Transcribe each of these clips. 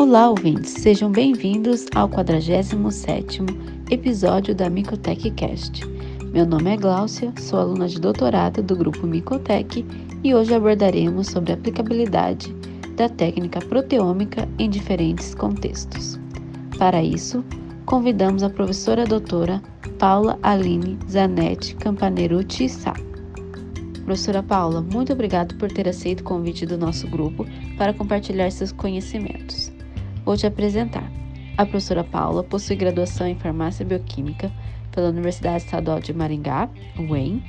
Olá, ouvintes, sejam bem-vindos ao 47º episódio da Micotech Cast. Meu nome é Gláucia, sou aluna de doutorado do grupo Micotech e hoje abordaremos sobre a aplicabilidade da técnica proteômica em diferentes contextos. Para isso, convidamos a professora doutora Paula Aline Zanetti Campanerucci Sá. Professora Paula, muito obrigado por ter aceito o convite do nosso grupo para compartilhar seus conhecimentos. Vou te apresentar. A professora Paula possui graduação em Farmácia Bioquímica pela Universidade Estadual de Maringá, UEM,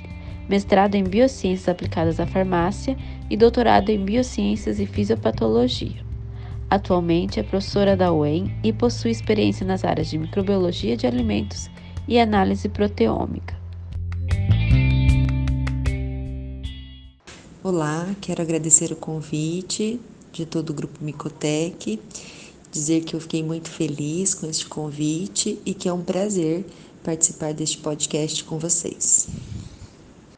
mestrado em Biociências Aplicadas à Farmácia e doutorado em Biociências e Fisiopatologia. Atualmente é professora da UEM e possui experiência nas áreas de microbiologia de alimentos e análise proteômica. Olá, quero agradecer o convite de todo o grupo Micotec, dizer que eu fiquei muito feliz com este convite e que é um prazer participar deste podcast com vocês.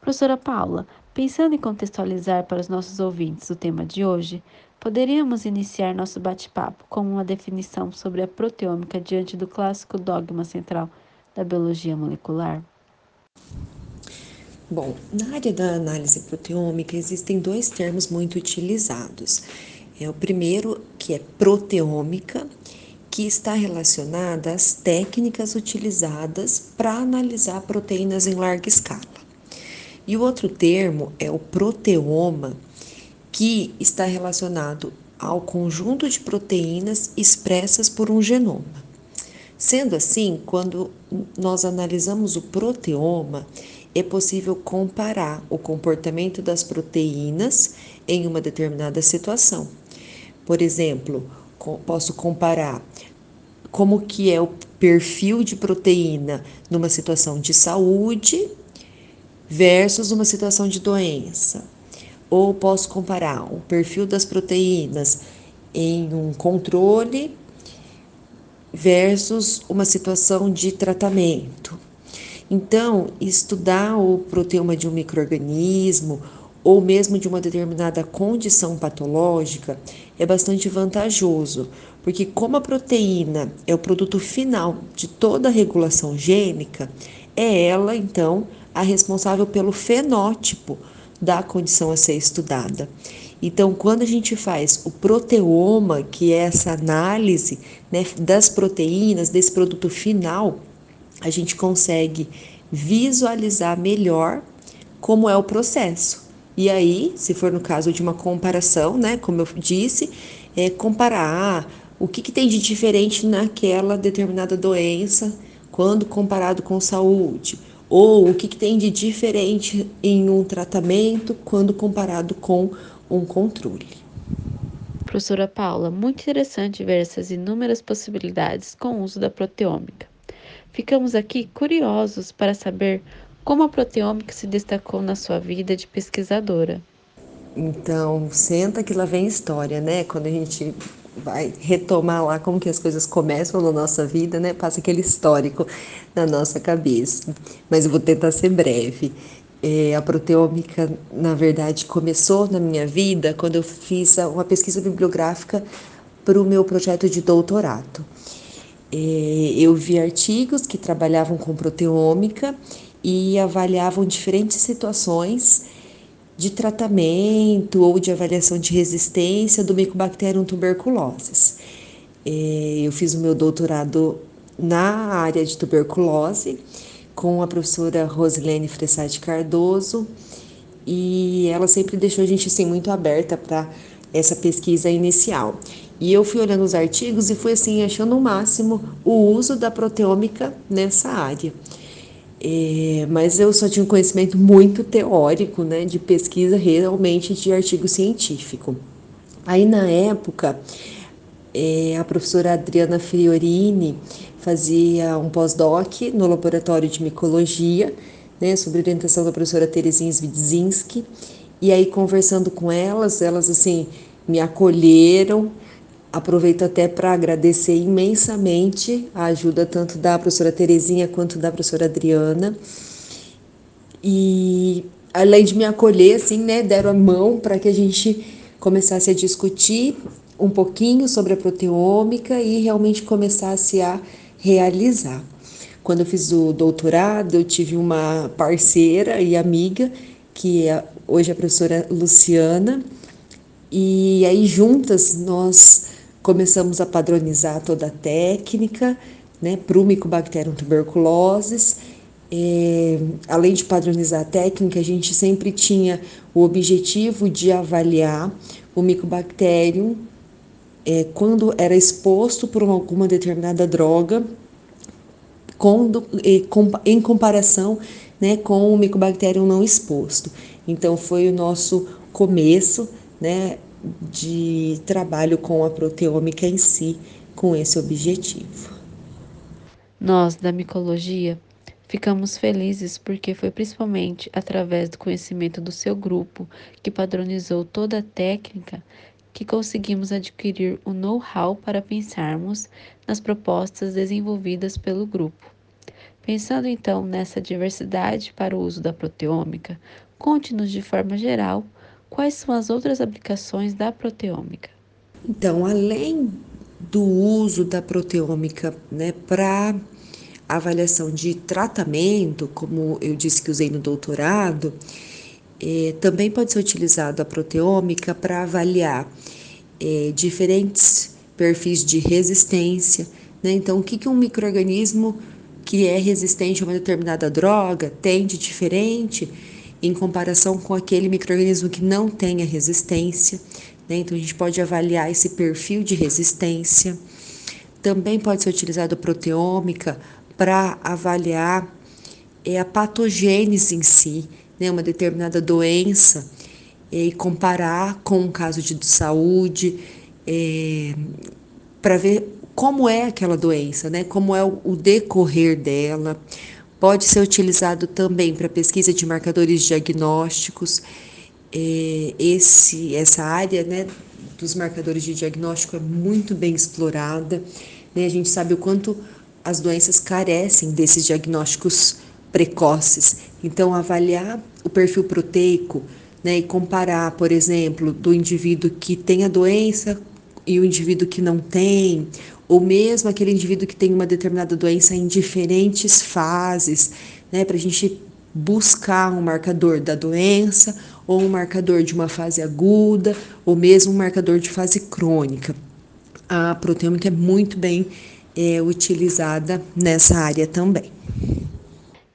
Professora Paula, pensando em contextualizar para os nossos ouvintes o tema de hoje, poderíamos iniciar nosso bate-papo com uma definição sobre a proteômica diante do clássico dogma central da biologia molecular? Bom, na área da análise proteômica existem dois termos muito utilizados. É o primeiro, que é proteômica, que está relacionada às técnicas utilizadas para analisar proteínas em larga escala. E o outro termo é o proteoma, que está relacionado ao conjunto de proteínas expressas por um genoma. Sendo assim, quando nós analisamos o proteoma, é possível comparar o comportamento das proteínas em uma determinada situação. Por exemplo, posso comparar como que é o perfil de proteína numa situação de saúde versus uma situação de doença. Ou posso comparar o perfil das proteínas em um controle versus uma situação de tratamento. Então, estudar o proteoma de um microorganismo ou mesmo de uma determinada condição patológica é bastante vantajoso, porque como a proteína é o produto final de toda a regulação gênica, é ela então a responsável pelo fenótipo da condição a ser estudada. Então, quando a gente faz o proteoma, que é essa análise né, das proteínas, desse produto final, a gente consegue visualizar melhor como é o processo. E aí, se for no caso de uma comparação, né, como eu disse, é comparar o que, que tem de diferente naquela determinada doença quando comparado com saúde, ou o que, que tem de diferente em um tratamento quando comparado com um controle. Professora Paula, muito interessante ver essas inúmeras possibilidades com o uso da proteômica. Ficamos aqui curiosos para saber como a proteômica se destacou na sua vida de pesquisadora. Então, senta que lá vem história, né? Quando a gente vai retomar lá como que as coisas começam na nossa vida, né? Passa aquele histórico na nossa cabeça. Mas eu vou tentar ser breve. É, a proteômica, na verdade, começou na minha vida quando eu fiz uma pesquisa bibliográfica para o meu projeto de doutorado. É, eu vi artigos que trabalhavam com proteômica e avaliavam diferentes situações de tratamento ou de avaliação de resistência do Mycobacterium tuberculosis. É, eu fiz o meu doutorado na área de tuberculose com a professora Rosilene Fressati Cardoso e ela sempre deixou a gente assim muito aberta para essa pesquisa inicial. E eu fui olhando os artigos e fui assim achando o máximo o uso da proteômica nessa área. É, mas eu só tinha um conhecimento muito teórico, né, de pesquisa realmente de artigo científico. Aí na época, é, a professora Adriana Fiorini fazia um pós-doc no laboratório de micologia, né, sob orientação da professora Terezinha Swidzinski, e aí conversando com elas, elas assim me acolheram, Aproveito até para agradecer imensamente a ajuda tanto da professora Terezinha quanto da professora Adriana. E além de me acolher, assim, né, deram a mão para que a gente começasse a discutir um pouquinho sobre a proteômica e realmente começasse a realizar. Quando eu fiz o doutorado, eu tive uma parceira e amiga, que é hoje a professora Luciana, e aí juntas nós começamos a padronizar toda a técnica né, para o Mycobacterium tuberculosis. É, além de padronizar a técnica, a gente sempre tinha o objetivo de avaliar o Mycobacterium é, quando era exposto por alguma determinada droga quando, em comparação né, com o Mycobacterium não exposto. Então, foi o nosso começo né, de trabalho com a proteômica em si, com esse objetivo. Nós, da micologia, ficamos felizes porque foi principalmente através do conhecimento do seu grupo, que padronizou toda a técnica, que conseguimos adquirir o know-how para pensarmos nas propostas desenvolvidas pelo grupo. Pensando então nessa diversidade para o uso da proteômica, conte-nos de forma geral quais são as outras aplicações da proteômica. Então, além do uso da proteômica né, para avaliação de tratamento, como eu disse que usei no doutorado, é, também pode ser utilizado a proteômica para avaliar é, diferentes perfis de resistência. Né? Então, o que, que um microorganismo que é resistente a uma determinada droga tem de diferente em comparação com aquele microorganismo que não tenha resistência. Né? Então, a gente pode avaliar esse perfil de resistência. Também pode ser utilizado proteômica para avaliar é, a patogênese em si, né? uma determinada doença, é, e comparar com um caso de saúde, é, para ver como é aquela doença, né? Como é o decorrer dela. Pode ser utilizado também para pesquisa de marcadores diagnósticos. É, esse, essa área, né, dos marcadores de diagnóstico é muito bem explorada. Né? A gente sabe o quanto as doenças carecem desses diagnósticos precoces. Então, avaliar o perfil proteico né, e comparar, por exemplo, do indivíduo que tem a doença e o indivíduo que não tem, ou mesmo aquele indivíduo que tem uma determinada doença em diferentes fases, né, para a gente buscar um marcador da doença, ou um marcador de uma fase aguda, ou mesmo um marcador de fase crônica. A proteômica é muito bem é, utilizada nessa área também.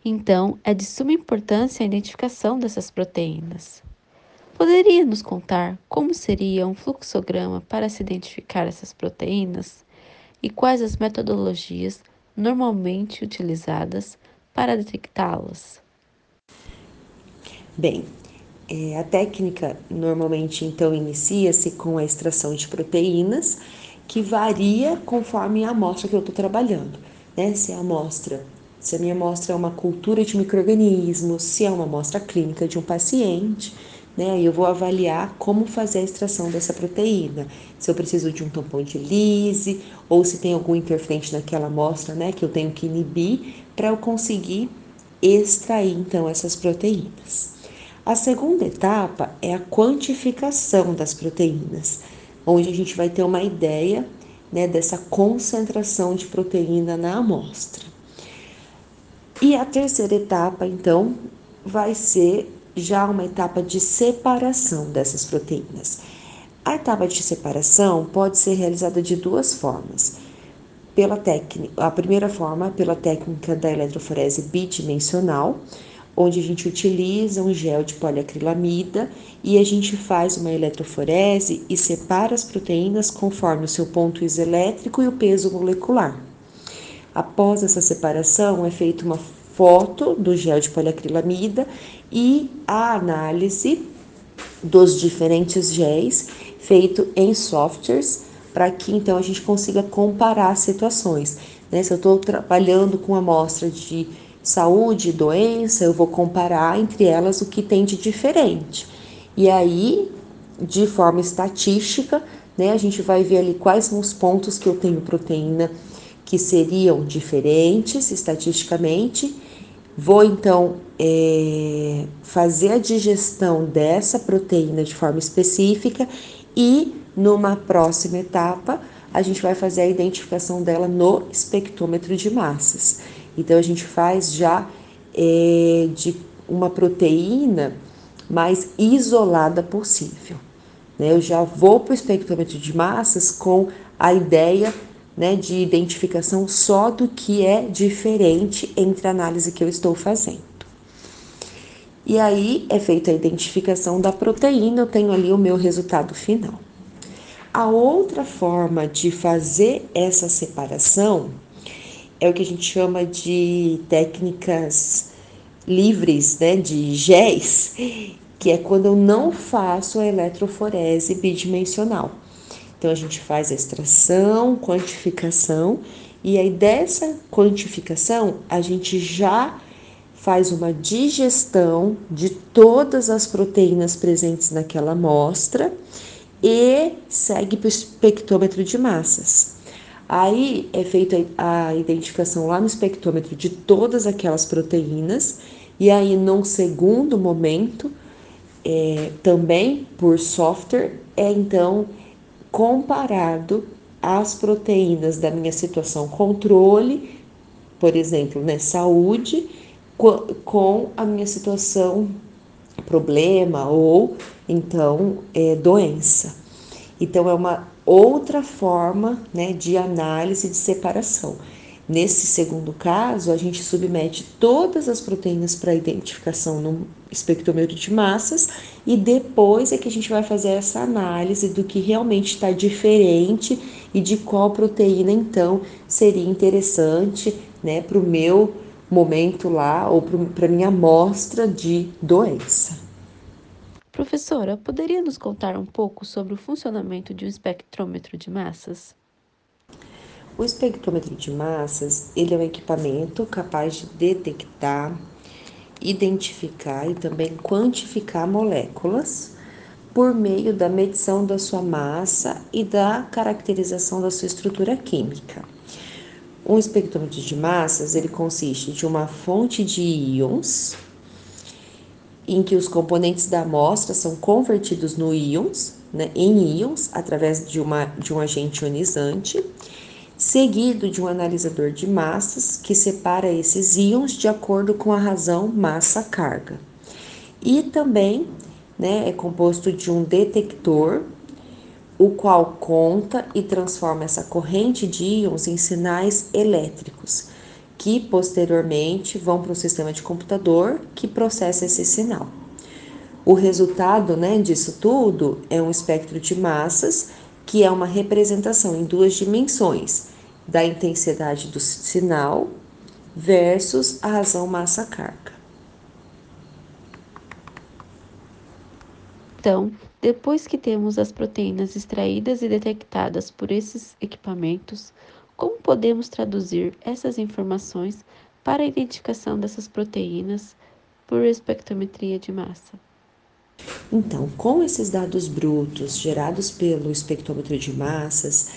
Então, é de suma importância a identificação dessas proteínas. Poderia nos contar como seria um fluxograma para se identificar essas proteínas? E quais as metodologias normalmente utilizadas para detectá-las? Bem, é, a técnica normalmente então inicia-se com a extração de proteínas, que varia conforme a amostra que eu estou trabalhando. Né? Se a amostra, se a minha amostra é uma cultura de micro-organismos, se é uma amostra clínica de um paciente, né? Eu vou avaliar como fazer a extração dessa proteína, se eu preciso de um tampão de lise ou se tem algum interferente naquela amostra, né, que eu tenho que inibir para eu conseguir extrair então essas proteínas. A segunda etapa é a quantificação das proteínas, onde a gente vai ter uma ideia né, dessa concentração de proteína na amostra. E a terceira etapa, então, vai ser já uma etapa de separação dessas proteínas. A etapa de separação pode ser realizada de duas formas. Pela técnica, a primeira forma pela técnica da eletroforese bidimensional, onde a gente utiliza um gel de poliacrilamida e a gente faz uma eletroforese e separa as proteínas conforme o seu ponto isoelétrico e o peso molecular. Após essa separação, é feita uma foto do gel de poliacrilamida e a análise dos diferentes géis feito em softwares para que então a gente consiga comparar situações. Né? Se eu estou trabalhando com amostra de saúde doença, eu vou comparar entre elas o que tem de diferente. E aí, de forma estatística, né, a gente vai ver ali quais são os pontos que eu tenho proteína que seriam diferentes estatisticamente Vou então é, fazer a digestão dessa proteína de forma específica e numa próxima etapa a gente vai fazer a identificação dela no espectrômetro de massas. Então a gente faz já é, de uma proteína mais isolada possível. Né? Eu já vou para o espectrômetro de massas com a ideia né, de identificação só do que é diferente entre a análise que eu estou fazendo. E aí é feita a identificação da proteína, eu tenho ali o meu resultado final. A outra forma de fazer essa separação é o que a gente chama de técnicas livres, né, de GES, que é quando eu não faço a eletroforese bidimensional. Então a gente faz a extração, quantificação e aí dessa quantificação a gente já faz uma digestão de todas as proteínas presentes naquela amostra e segue para o espectrômetro de massas. Aí é feita a identificação lá no espectrômetro de todas aquelas proteínas, e aí, num segundo momento, é, também por software, é então comparado as proteínas da minha situação controle, por exemplo, né, saúde, com a minha situação problema ou então é, doença. Então é uma outra forma né, de análise de separação. Nesse segundo caso, a gente submete todas as proteínas para identificação no espectrômetro de massas e depois é que a gente vai fazer essa análise do que realmente está diferente e de qual proteína então seria interessante né, para o meu momento lá ou para a minha amostra de doença. Professora, poderia nos contar um pouco sobre o funcionamento de um espectrômetro de massas? O espectrômetro de massas, ele é um equipamento capaz de detectar, identificar e também quantificar moléculas por meio da medição da sua massa e da caracterização da sua estrutura química. Um espectrômetro de massas, ele consiste de uma fonte de íons, em que os componentes da amostra são convertidos no íons, né, em íons, através de, uma, de um agente ionizante, seguido de um analisador de massas que separa esses íons de acordo com a razão massa-carga. E também né, é composto de um detector, o qual conta e transforma essa corrente de íons em sinais elétricos, que posteriormente vão para o sistema de computador que processa esse sinal. O resultado né, disso tudo é um espectro de massas que é uma representação em duas dimensões da intensidade do sinal versus a razão massa-carga. Então, depois que temos as proteínas extraídas e detectadas por esses equipamentos, como podemos traduzir essas informações para a identificação dessas proteínas por espectrometria de massa? Então, com esses dados brutos gerados pelo espectrômetro de massas,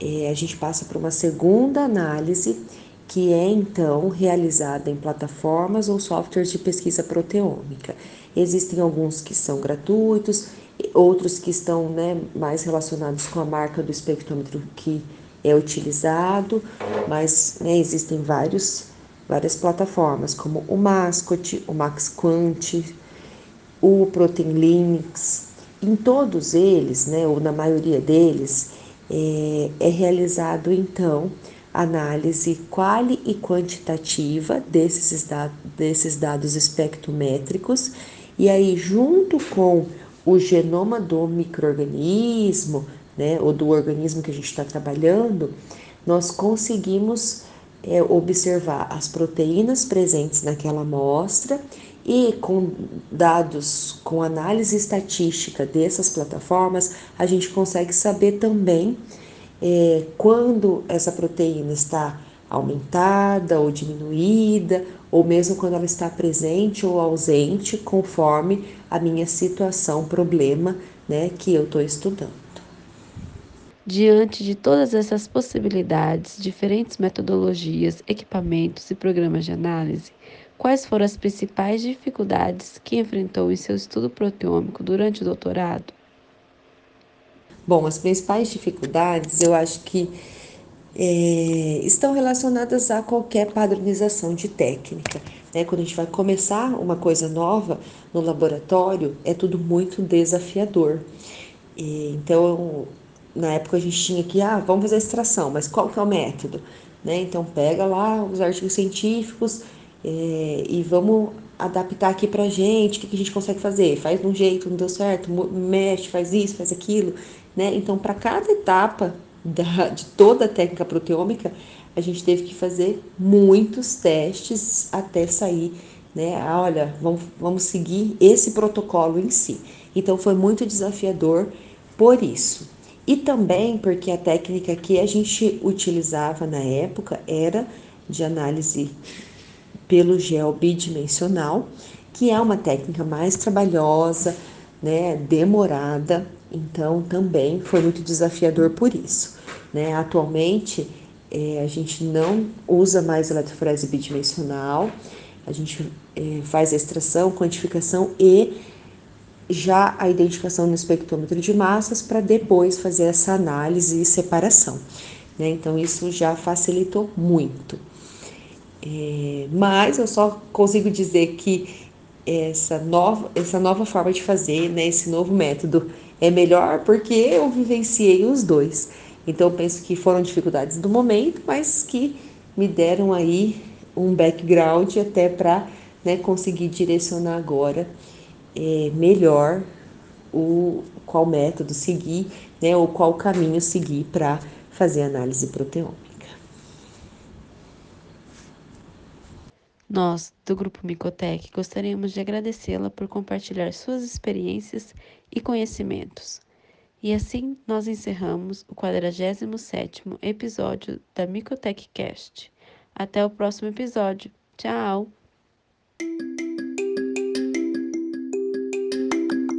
é, a gente passa para uma segunda análise, que é então realizada em plataformas ou softwares de pesquisa proteômica. Existem alguns que são gratuitos, outros que estão né, mais relacionados com a marca do espectrômetro que é utilizado, mas né, existem vários, várias plataformas, como o Mascot, o MaxQuant, o Protein Linux, em todos eles, né, ou na maioria deles, é, é realizado então análise quali e quantitativa desses, dados, desses dados espectrométricos, e aí, junto com o genoma do microorganismo, né, ou do organismo que a gente está trabalhando, nós conseguimos é, observar as proteínas presentes naquela amostra e com dados, com análise estatística dessas plataformas, a gente consegue saber também é, quando essa proteína está aumentada ou diminuída, ou mesmo quando ela está presente ou ausente, conforme a minha situação, problema né, que eu estou estudando. Diante de todas essas possibilidades, diferentes metodologias, equipamentos e programas de análise, quais foram as principais dificuldades que enfrentou em seu estudo proteômico durante o doutorado? Bom, as principais dificuldades eu acho que é, estão relacionadas a qualquer padronização de técnica. Né? Quando a gente vai começar uma coisa nova no laboratório, é tudo muito desafiador. E, então, na época a gente tinha que, ah, vamos fazer extração, mas qual que é o método? Né? Então, pega lá os artigos científicos é, e vamos adaptar aqui pra gente, o que, que a gente consegue fazer? Faz de um jeito, não deu certo, mexe, faz isso, faz aquilo, né? Então, para cada etapa da, de toda a técnica proteômica, a gente teve que fazer muitos testes até sair, né? Ah, olha, vamos, vamos seguir esse protocolo em si. Então foi muito desafiador por isso. E também porque a técnica que a gente utilizava na época era de análise pelo gel bidimensional, que é uma técnica mais trabalhosa, né, demorada, então também foi muito desafiador por isso. Né? Atualmente é, a gente não usa mais eletroforese bidimensional, a gente é, faz a extração, quantificação e já a identificação no espectrômetro de massas para depois fazer essa análise e separação. Né? Então isso já facilitou muito. É, mas eu só consigo dizer que essa nova, essa nova forma de fazer, né, esse novo método é melhor porque eu vivenciei os dois. Então eu penso que foram dificuldades do momento, mas que me deram aí um background até para né, conseguir direcionar agora é, melhor o qual método seguir, né, ou qual caminho seguir para fazer análise proteômica. Nós, do Grupo Micotec, gostaríamos de agradecê-la por compartilhar suas experiências e conhecimentos. E assim nós encerramos o 47º episódio da Micotech Cast. Até o próximo episódio. Tchau!